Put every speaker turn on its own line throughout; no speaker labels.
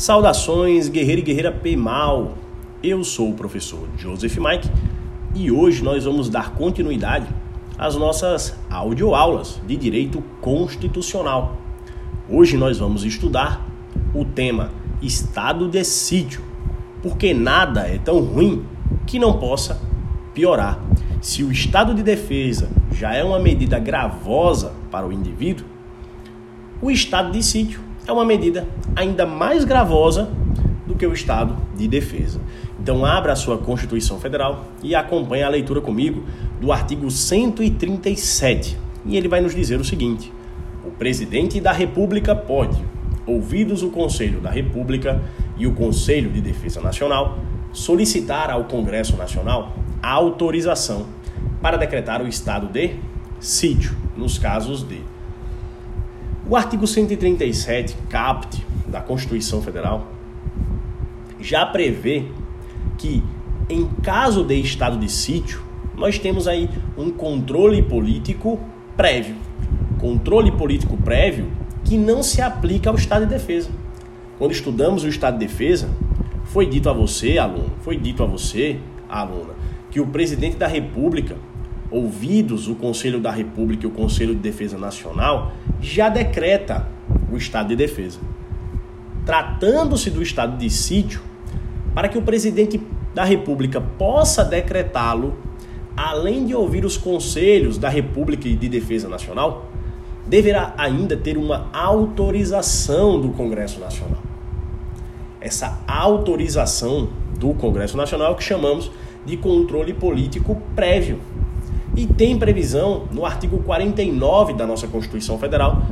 Saudações, guerreiro e guerreira Mal. Eu sou o professor Joseph Mike e hoje nós vamos dar continuidade às nossas audioaulas de direito constitucional. Hoje nós vamos estudar o tema estado de sítio, porque nada é tão ruim que não possa piorar. Se o estado de defesa já é uma medida gravosa para o indivíduo, o estado de sítio é uma medida ainda mais gravosa do que o estado de defesa. Então abra a sua Constituição Federal e acompanhe a leitura comigo do artigo 137. E ele vai nos dizer o seguinte: o presidente da República pode, ouvidos o Conselho da República e o Conselho de Defesa Nacional, solicitar ao Congresso Nacional a autorização para decretar o estado de sítio, nos casos de o artigo 137, caput da Constituição Federal, já prevê que, em caso de estado de sítio, nós temos aí um controle político prévio. Controle político prévio que não se aplica ao estado de defesa. Quando estudamos o estado de defesa, foi dito a você, aluno, foi dito a você, aluna, que o presidente da República ouvidos o Conselho da República e o Conselho de Defesa Nacional, já decreta o estado de defesa. Tratando-se do estado de sítio, para que o presidente da República possa decretá-lo, além de ouvir os conselhos da República e de Defesa Nacional, deverá ainda ter uma autorização do Congresso Nacional. Essa autorização do Congresso Nacional que chamamos de controle político prévio e tem previsão no artigo 49 da nossa Constituição Federal,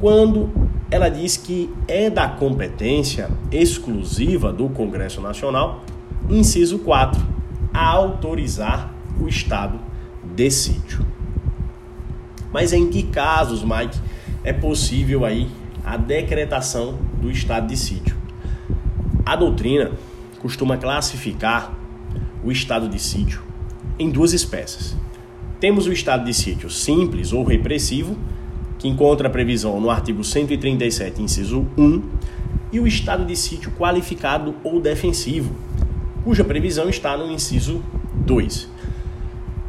quando ela diz que é da competência exclusiva do Congresso Nacional, inciso 4, a autorizar o estado de sítio. Mas em que casos, Mike, é possível aí a decretação do estado de sítio? A doutrina costuma classificar o estado de sítio em duas espécies. Temos o estado de sítio simples ou repressivo, que encontra previsão no artigo 137, inciso 1, e o estado de sítio qualificado ou defensivo, cuja previsão está no inciso 2.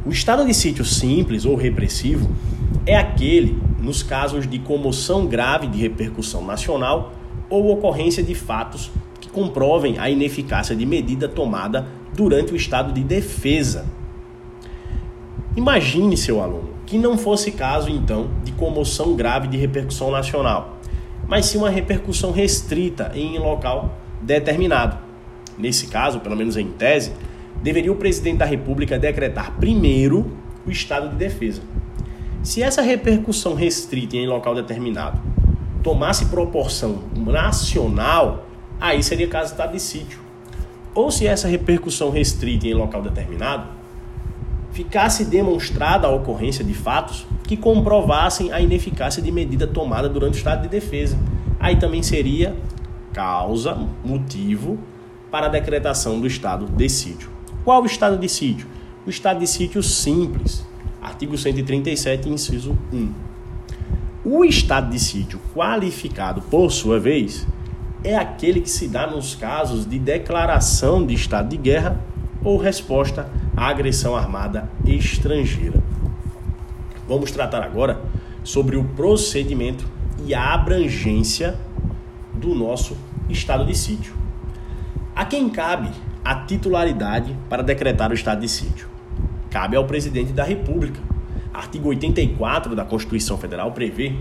O estado de sítio simples ou repressivo é aquele nos casos de comoção grave de repercussão nacional ou ocorrência de fatos que comprovem a ineficácia de medida tomada durante o estado de defesa Imagine, seu aluno, que não fosse caso então de comoção grave de repercussão nacional, mas sim uma repercussão restrita em local determinado. Nesse caso, pelo menos em tese, deveria o presidente da República decretar primeiro o estado de defesa. Se essa repercussão restrita em local determinado tomasse proporção nacional, aí seria caso de estado de sítio. Ou se essa repercussão restrita em local determinado ficasse demonstrada a ocorrência de fatos que comprovassem a ineficácia de medida tomada durante o estado de defesa. Aí também seria causa, motivo para a decretação do estado de sítio. Qual o estado de sítio? O estado de sítio simples, artigo 137, inciso 1. O estado de sítio qualificado, por sua vez, é aquele que se dá nos casos de declaração de estado de guerra ou resposta agressão armada estrangeira. Vamos tratar agora sobre o procedimento e a abrangência do nosso estado de sítio. A quem cabe a titularidade para decretar o estado de sítio? Cabe ao presidente da República. Artigo 84 da Constituição Federal prevê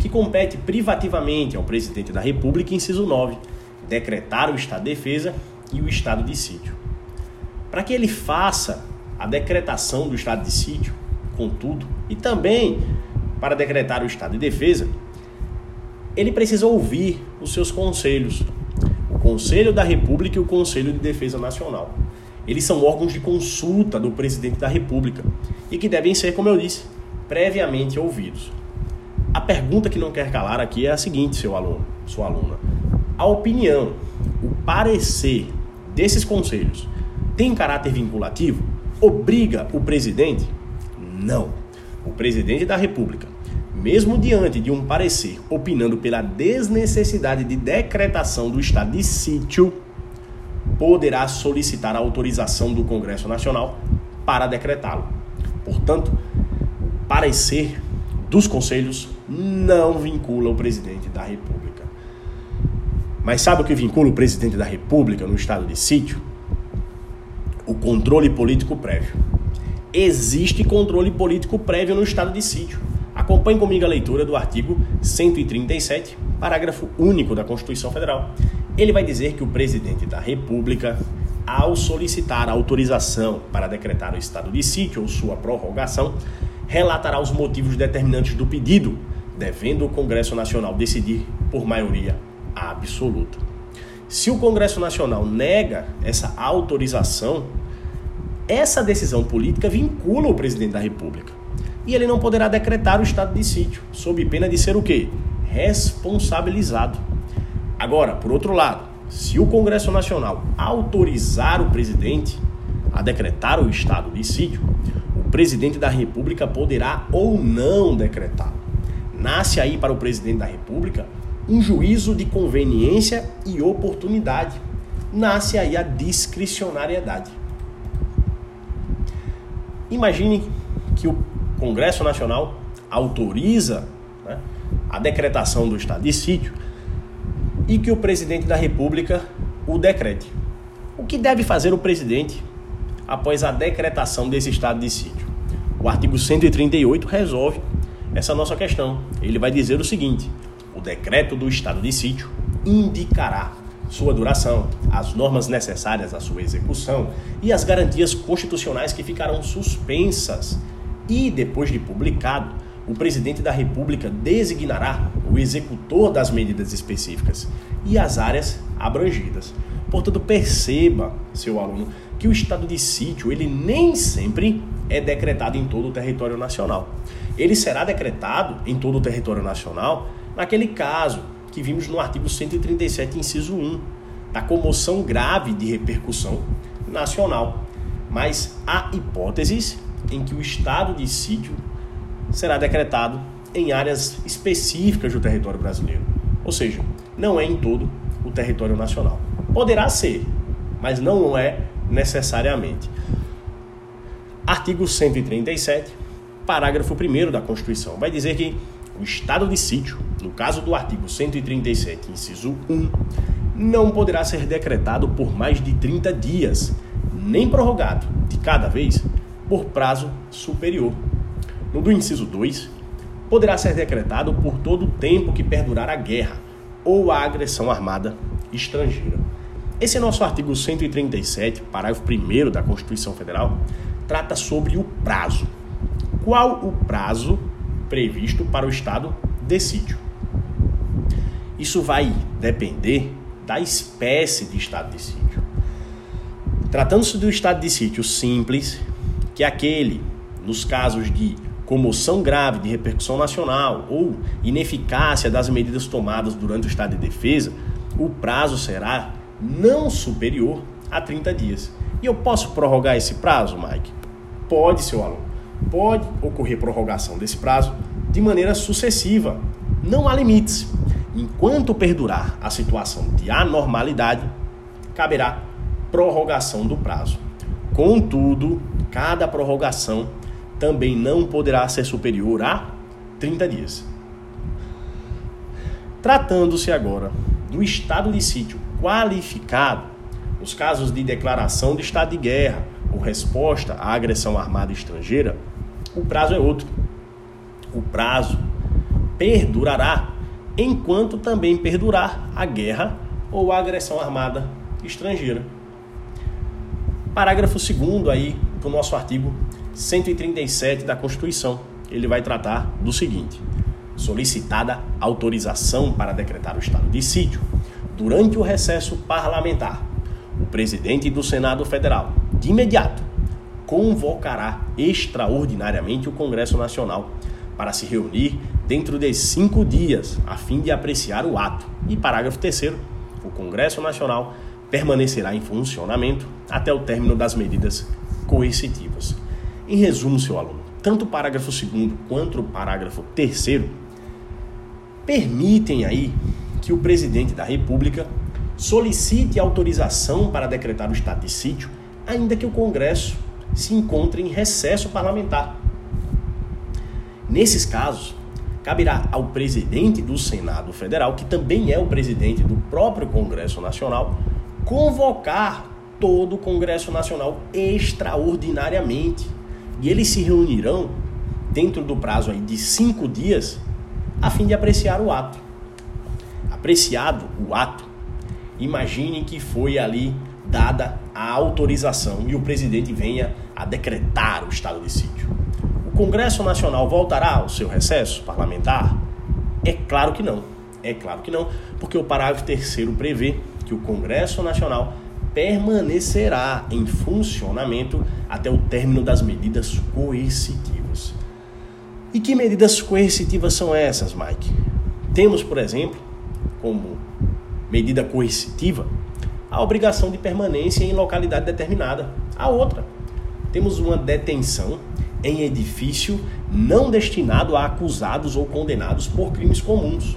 que compete privativamente ao presidente da República, inciso 9, decretar o estado de defesa e o estado de sítio. Para que ele faça a decretação do estado de sítio, contudo, e também para decretar o estado de defesa, ele precisa ouvir os seus conselhos, o Conselho da República e o Conselho de Defesa Nacional. Eles são órgãos de consulta do presidente da República e que devem ser, como eu disse, previamente ouvidos. A pergunta que não quer calar aqui é a seguinte, seu aluno, sua aluna. A opinião, o parecer desses conselhos tem caráter vinculativo? Obriga o presidente? Não. O presidente da República, mesmo diante de um parecer opinando pela desnecessidade de decretação do estado de sítio, poderá solicitar a autorização do Congresso Nacional para decretá-lo. Portanto, parecer dos conselhos não vincula o presidente da República. Mas sabe o que vincula o presidente da República no estado de sítio? O controle político prévio. Existe controle político prévio no estado de sítio. Acompanhe comigo a leitura do artigo 137, parágrafo único da Constituição Federal. Ele vai dizer que o presidente da República, ao solicitar autorização para decretar o estado de sítio ou sua prorrogação, relatará os motivos determinantes do pedido, devendo o Congresso Nacional decidir por maioria absoluta. Se o Congresso Nacional nega essa autorização, essa decisão política vincula o presidente da República e ele não poderá decretar o estado de sítio, sob pena de ser o quê? Responsabilizado. Agora, por outro lado, se o Congresso Nacional autorizar o presidente a decretar o estado de sítio, o presidente da República poderá ou não decretar. Nasce aí para o presidente da República um juízo de conveniência e oportunidade. Nasce aí a discricionariedade. Imagine que o Congresso Nacional autoriza né, a decretação do estado de sítio e que o presidente da República o decrete. O que deve fazer o presidente após a decretação desse estado de sítio? O artigo 138 resolve essa nossa questão. Ele vai dizer o seguinte: o decreto do estado de sítio indicará sua duração, as normas necessárias à sua execução e as garantias constitucionais que ficarão suspensas e, depois de publicado, o presidente da República designará o executor das medidas específicas e as áreas abrangidas. Portanto, perceba, seu aluno, que o estado de sítio ele nem sempre é decretado em todo o território nacional. Ele será decretado em todo o território nacional naquele caso que vimos no artigo 137, inciso 1, da comoção grave de repercussão nacional. Mas há hipóteses em que o estado de sítio será decretado em áreas específicas do território brasileiro. Ou seja, não é em todo o território nacional. Poderá ser, mas não é necessariamente. Artigo 137, parágrafo 1 da Constituição, vai dizer que o estado de sítio, no caso do artigo 137, inciso 1, não poderá ser decretado por mais de 30 dias, nem prorrogado de cada vez por prazo superior. No do inciso 2, poderá ser decretado por todo o tempo que perdurar a guerra ou a agressão armada estrangeira. Esse nosso artigo 137, parágrafo 1 da Constituição Federal, trata sobre o prazo. Qual o prazo previsto para o estado de sítio? Isso vai depender da espécie de estado de sítio. Tratando-se do estado de sítio simples, que aquele, nos casos de comoção grave de repercussão nacional ou ineficácia das medidas tomadas durante o estado de defesa, o prazo será não superior a 30 dias. E eu posso prorrogar esse prazo, Mike? Pode, seu aluno. Pode ocorrer prorrogação desse prazo de maneira sucessiva. Não há limites. Enquanto perdurar a situação de anormalidade, caberá prorrogação do prazo. Contudo, cada prorrogação também não poderá ser superior a 30 dias. Tratando-se agora do estado de sítio qualificado, nos casos de declaração de estado de guerra ou resposta à agressão armada estrangeira, o prazo é outro. O prazo perdurará enquanto também perdurar a guerra ou a agressão armada estrangeira. Parágrafo 2 aí do nosso artigo 137 da Constituição. Ele vai tratar do seguinte: solicitada autorização para decretar o estado de sítio durante o recesso parlamentar, o presidente do Senado Federal, de imediato, convocará extraordinariamente o Congresso Nacional para se reunir dentro de cinco dias, a fim de apreciar o ato. E parágrafo 3 o Congresso Nacional permanecerá em funcionamento até o término das medidas coercitivas. Em resumo, seu aluno, tanto o parágrafo 2 quanto o parágrafo 3 permitem aí que o presidente da República solicite autorização para decretar o estado de sítio, ainda que o Congresso se encontre em recesso parlamentar. Nesses casos, caberá ao presidente do Senado Federal, que também é o presidente do próprio Congresso Nacional, convocar todo o Congresso Nacional extraordinariamente. E eles se reunirão dentro do prazo aí de cinco dias a fim de apreciar o ato. Apreciado o ato, imagine que foi ali dada a autorização e o presidente venha a decretar o estado de sítio. Congresso Nacional voltará ao seu recesso parlamentar? É claro que não. É claro que não, porque o parágrafo terceiro prevê que o Congresso Nacional permanecerá em funcionamento até o término das medidas coercitivas. E que medidas coercitivas são essas, Mike? Temos, por exemplo, como medida coercitiva, a obrigação de permanência em localidade determinada. A outra, temos uma detenção em edifício não destinado a acusados ou condenados por crimes comuns.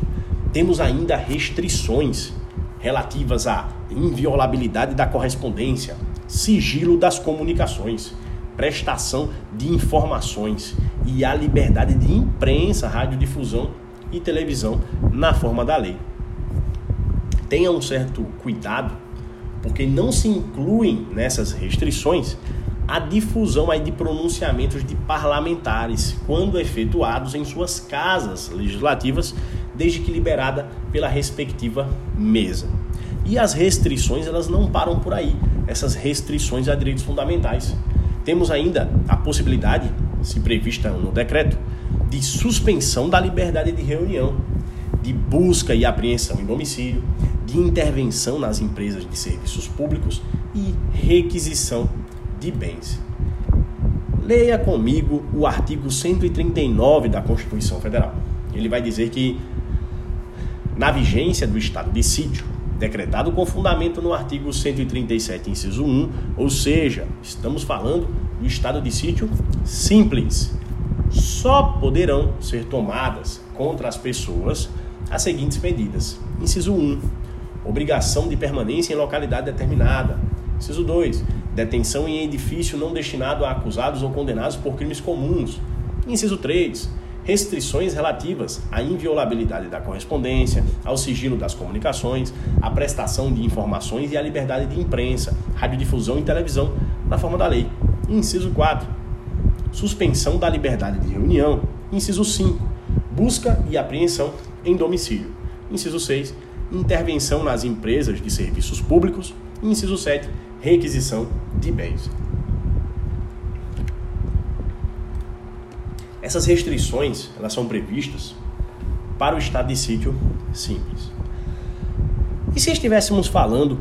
Temos ainda restrições relativas à inviolabilidade da correspondência, sigilo das comunicações, prestação de informações e a liberdade de imprensa, radiodifusão e televisão na forma da lei. Tenha um certo cuidado, porque não se incluem nessas restrições a difusão aí de pronunciamentos de parlamentares quando efetuados em suas casas legislativas, desde que liberada pela respectiva mesa. E as restrições elas não param por aí, essas restrições a direitos fundamentais. Temos ainda a possibilidade, se prevista no decreto, de suspensão da liberdade de reunião, de busca e apreensão em domicílio, de intervenção nas empresas de serviços públicos e requisição de bens. Leia comigo o artigo 139 da Constituição Federal. Ele vai dizer que, na vigência do estado de sítio, decretado com fundamento no artigo 137, inciso 1, ou seja, estamos falando do estado de sítio simples. Só poderão ser tomadas contra as pessoas as seguintes medidas: inciso 1, obrigação de permanência em localidade determinada. Inciso 2, detenção em edifício não destinado a acusados ou condenados por crimes comuns. Inciso 3, restrições relativas à inviolabilidade da correspondência, ao sigilo das comunicações, à prestação de informações e à liberdade de imprensa, radiodifusão e televisão, na forma da lei. Inciso 4, suspensão da liberdade de reunião. Inciso 5, busca e apreensão em domicílio. Inciso 6, intervenção nas empresas de serviços públicos. Inciso 7, requisição de bens. Essas restrições elas são previstas para o estado de sítio simples. E se estivéssemos falando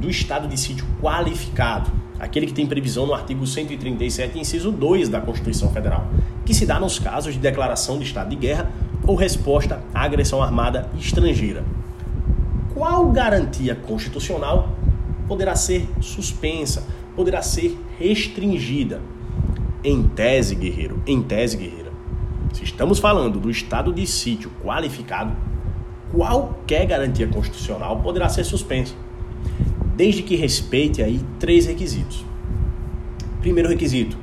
do estado de sítio qualificado, aquele que tem previsão no artigo 137, inciso 2 da Constituição Federal, que se dá nos casos de declaração de estado de guerra ou resposta à agressão armada estrangeira. Qual garantia constitucional poderá ser suspensa, poderá ser restringida. Em tese, guerreiro, em tese, guerreira, se estamos falando do estado de sítio qualificado, qualquer garantia constitucional poderá ser suspensa, desde que respeite aí três requisitos. Primeiro requisito: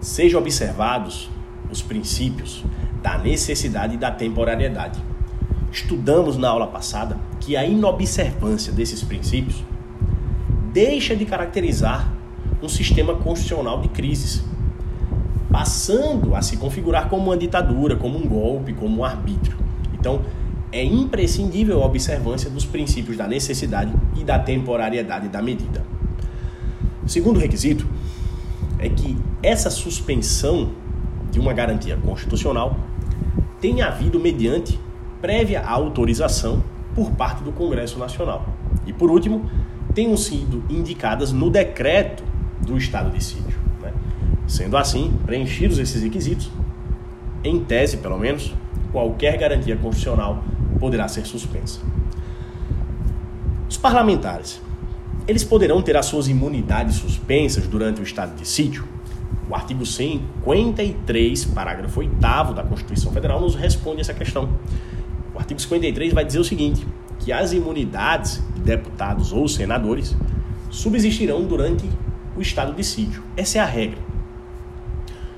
sejam observados os princípios da necessidade e da temporariedade. Estudamos na aula passada que a inobservância desses princípios deixa de caracterizar um sistema constitucional de crises, passando a se configurar como uma ditadura, como um golpe, como um arbítrio. Então, é imprescindível a observância dos princípios da necessidade e da temporariedade da medida. O segundo requisito é que essa suspensão de uma garantia constitucional tenha havido mediante prévia autorização por parte do Congresso Nacional. E por último, tenham sido indicadas no decreto do estado de sítio. Né? Sendo assim, preenchidos esses requisitos, em tese pelo menos, qualquer garantia constitucional poderá ser suspensa. Os parlamentares, eles poderão ter as suas imunidades suspensas durante o estado de sítio? O artigo 53, parágrafo 8 da Constituição Federal, nos responde essa questão. O artigo 53 vai dizer o seguinte: que as imunidades de deputados ou senadores subsistirão durante o estado de sítio. Essa é a regra.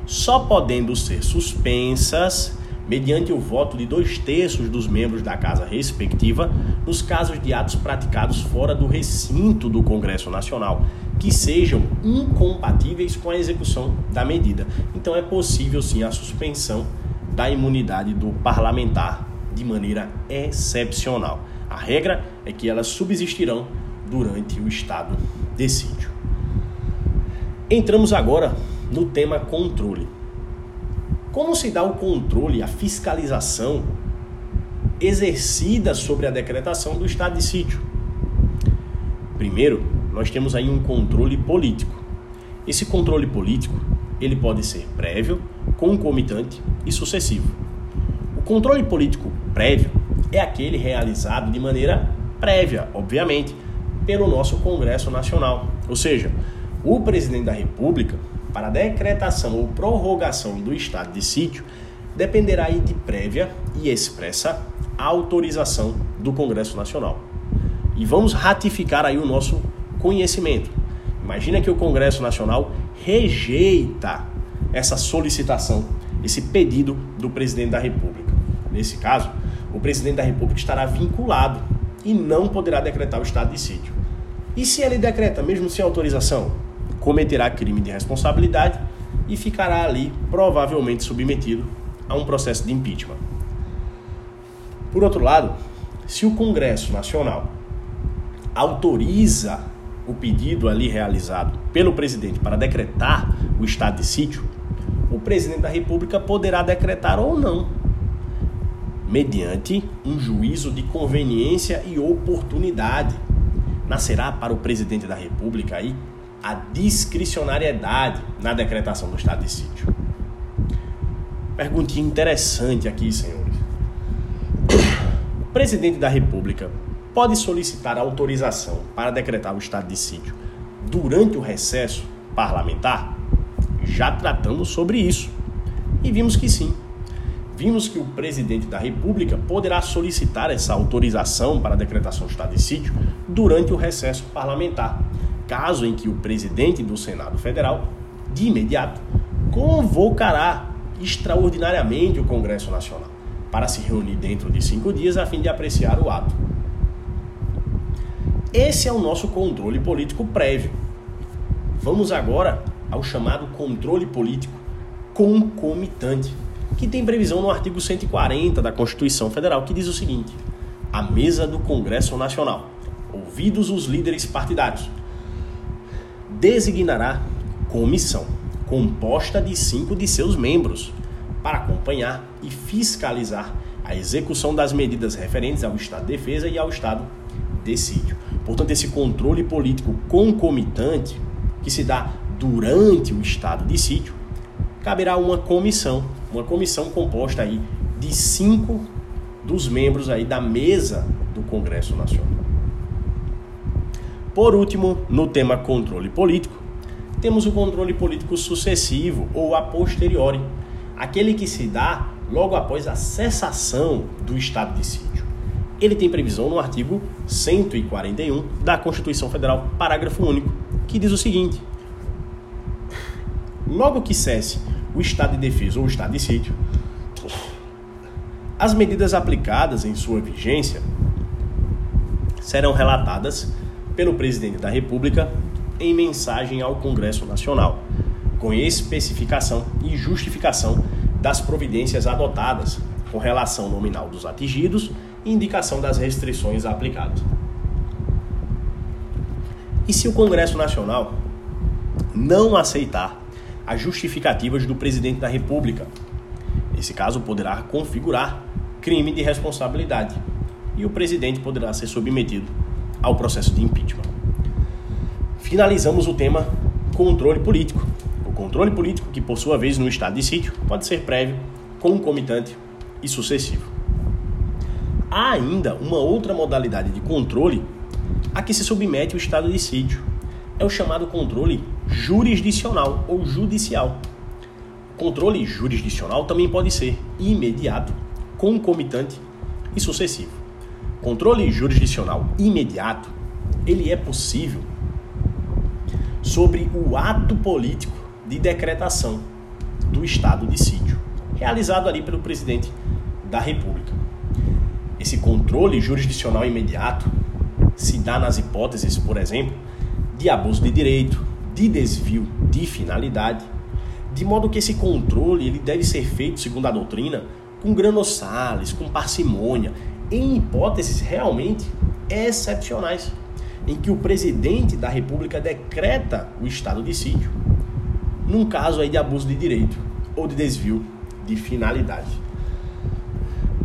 Só podendo ser suspensas mediante o voto de dois terços dos membros da casa respectiva nos casos de atos praticados fora do recinto do Congresso Nacional que sejam incompatíveis com a execução da medida. Então é possível sim a suspensão da imunidade do parlamentar de maneira excepcional. A regra é que elas subsistirão durante o estado de sítio. Entramos agora no tema controle. Como se dá o controle, a fiscalização exercida sobre a decretação do estado de sítio? Primeiro, nós temos aí um controle político. Esse controle político, ele pode ser prévio, concomitante e sucessivo. O controle político prévio é aquele realizado de maneira prévia, obviamente, pelo nosso Congresso Nacional. Ou seja, o presidente da República, para decretação ou prorrogação do estado de sítio, dependerá de prévia e expressa autorização do Congresso Nacional. E vamos ratificar aí o nosso conhecimento. Imagina que o Congresso Nacional rejeita essa solicitação, esse pedido do presidente da República. Nesse caso, o presidente da República estará vinculado e não poderá decretar o estado de sítio. E se ele decreta, mesmo sem autorização, cometerá crime de responsabilidade e ficará ali provavelmente submetido a um processo de impeachment. Por outro lado, se o Congresso Nacional autoriza o pedido ali realizado pelo presidente para decretar o estado de sítio, o presidente da República poderá decretar ou não, mediante um juízo de conveniência e oportunidade. Nascerá para o presidente da República aí a discricionariedade na decretação do estado de sítio. Perguntinha interessante aqui, senhores. O presidente da República pode solicitar autorização para decretar o estado de sítio durante o recesso parlamentar? Já tratamos sobre isso e vimos que sim. Vimos que o presidente da República poderá solicitar essa autorização para a decretação do estado de sítio durante o recesso parlamentar, caso em que o presidente do Senado Federal, de imediato, convocará extraordinariamente o Congresso Nacional para se reunir dentro de cinco dias a fim de apreciar o ato. Esse é o nosso controle político prévio. Vamos agora ao chamado controle político concomitante, que tem previsão no artigo 140 da Constituição Federal, que diz o seguinte: a mesa do Congresso Nacional, ouvidos os líderes partidários, designará comissão composta de cinco de seus membros para acompanhar e fiscalizar a execução das medidas referentes ao Estado de Defesa e ao Estado de Sítio. Portanto, esse controle político concomitante que se dá durante o estado de sítio, caberá uma comissão, uma comissão composta aí de cinco dos membros aí da mesa do Congresso Nacional. Por último, no tema controle político, temos o controle político sucessivo ou a posteriori, aquele que se dá logo após a cessação do estado de sítio ele tem previsão no artigo 141 da Constituição Federal, parágrafo único, que diz o seguinte: Logo que cesse o estado de defesa ou o estado de sítio, as medidas aplicadas em sua vigência serão relatadas pelo presidente da República em mensagem ao Congresso Nacional, com especificação e justificação das providências adotadas com relação nominal dos atingidos e indicação das restrições aplicadas. E se o Congresso Nacional não aceitar as justificativas do presidente da República? Esse caso poderá configurar crime de responsabilidade e o presidente poderá ser submetido ao processo de impeachment. Finalizamos o tema controle político. O controle político, que por sua vez no estado de sítio pode ser prévio, concomitante e sucessivo. Há ainda uma outra modalidade de controle a que se submete o estado de sítio, é o chamado controle jurisdicional ou judicial. Controle jurisdicional também pode ser imediato, concomitante e sucessivo. Controle jurisdicional imediato, ele é possível sobre o ato político de decretação do estado de sítio, realizado ali pelo presidente da República. Esse controle jurisdicional imediato se dá nas hipóteses, por exemplo, de abuso de direito, de desvio de finalidade, de modo que esse controle ele deve ser feito, segundo a doutrina, com granossales, com parcimônia, em hipóteses realmente excepcionais, em que o presidente da República decreta o estado de sítio, num caso aí de abuso de direito ou de desvio de finalidade.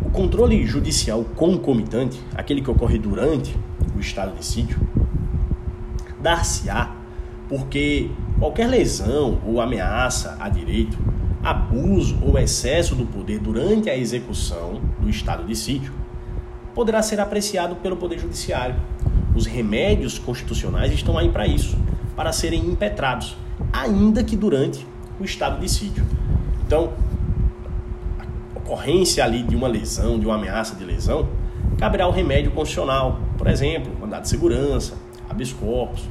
O controle judicial concomitante, aquele que ocorre durante o estado de sítio, dar-se-á porque qualquer lesão ou ameaça a direito, abuso ou excesso do poder durante a execução do estado de sítio poderá ser apreciado pelo Poder Judiciário. Os remédios constitucionais estão aí para isso, para serem impetrados, ainda que durante o estado de sítio. Então, a ocorrência ali de uma lesão, de uma ameaça de lesão, caberá o remédio constitucional, por exemplo, mandado de segurança, habeas corpus,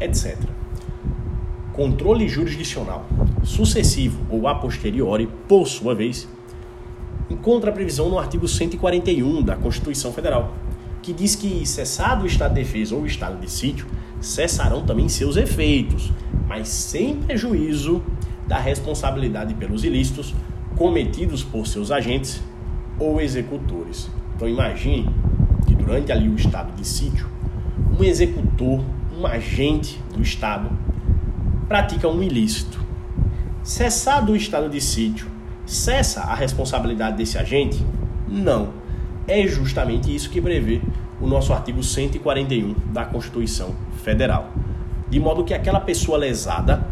etc. Controle jurisdicional sucessivo ou a posteriori, por sua vez, encontra a previsão no artigo 141 da Constituição Federal, que diz que, cessado o estado de defesa ou o estado de sítio, cessarão também seus efeitos, mas sem prejuízo da responsabilidade pelos ilícitos cometidos por seus agentes ou executores. Então imagine que durante ali o estado de sítio, um executor, um agente do Estado, pratica um ilícito. Cessado o estado de sítio, cessa a responsabilidade desse agente? Não. É justamente isso que prevê o nosso artigo 141 da Constituição Federal. De modo que aquela pessoa lesada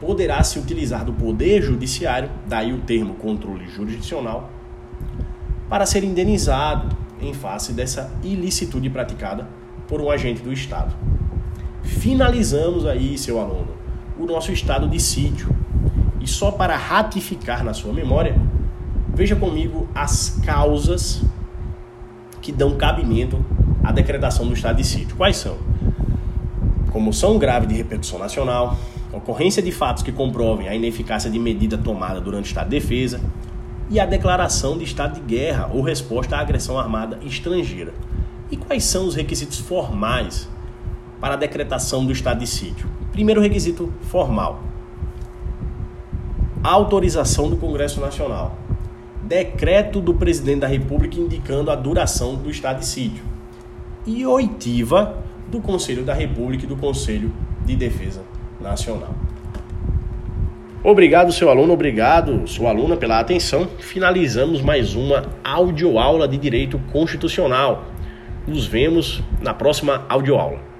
poderá se utilizar do poder judiciário, daí o termo controle jurisdicional, para ser indenizado em face dessa ilicitude praticada por um agente do Estado. Finalizamos aí, seu aluno, o nosso estado de sítio. E só para ratificar na sua memória, veja comigo as causas que dão cabimento à decretação do estado de sítio. Quais são? Comoção grave de repercussão nacional, ocorrência de fatos que comprovem a ineficácia de medida tomada durante o estado de defesa e a declaração de estado de guerra ou resposta à agressão armada estrangeira. E quais são os requisitos formais para a decretação do estado de sítio? Primeiro requisito formal: autorização do Congresso Nacional. Decreto do presidente da República indicando a duração do estado de sítio. E oitiva do Conselho da República e do Conselho de Defesa Nacional. Obrigado, seu aluno, obrigado, sua aluna, pela atenção. Finalizamos mais uma audioaula de Direito Constitucional. Nos vemos na próxima audioaula.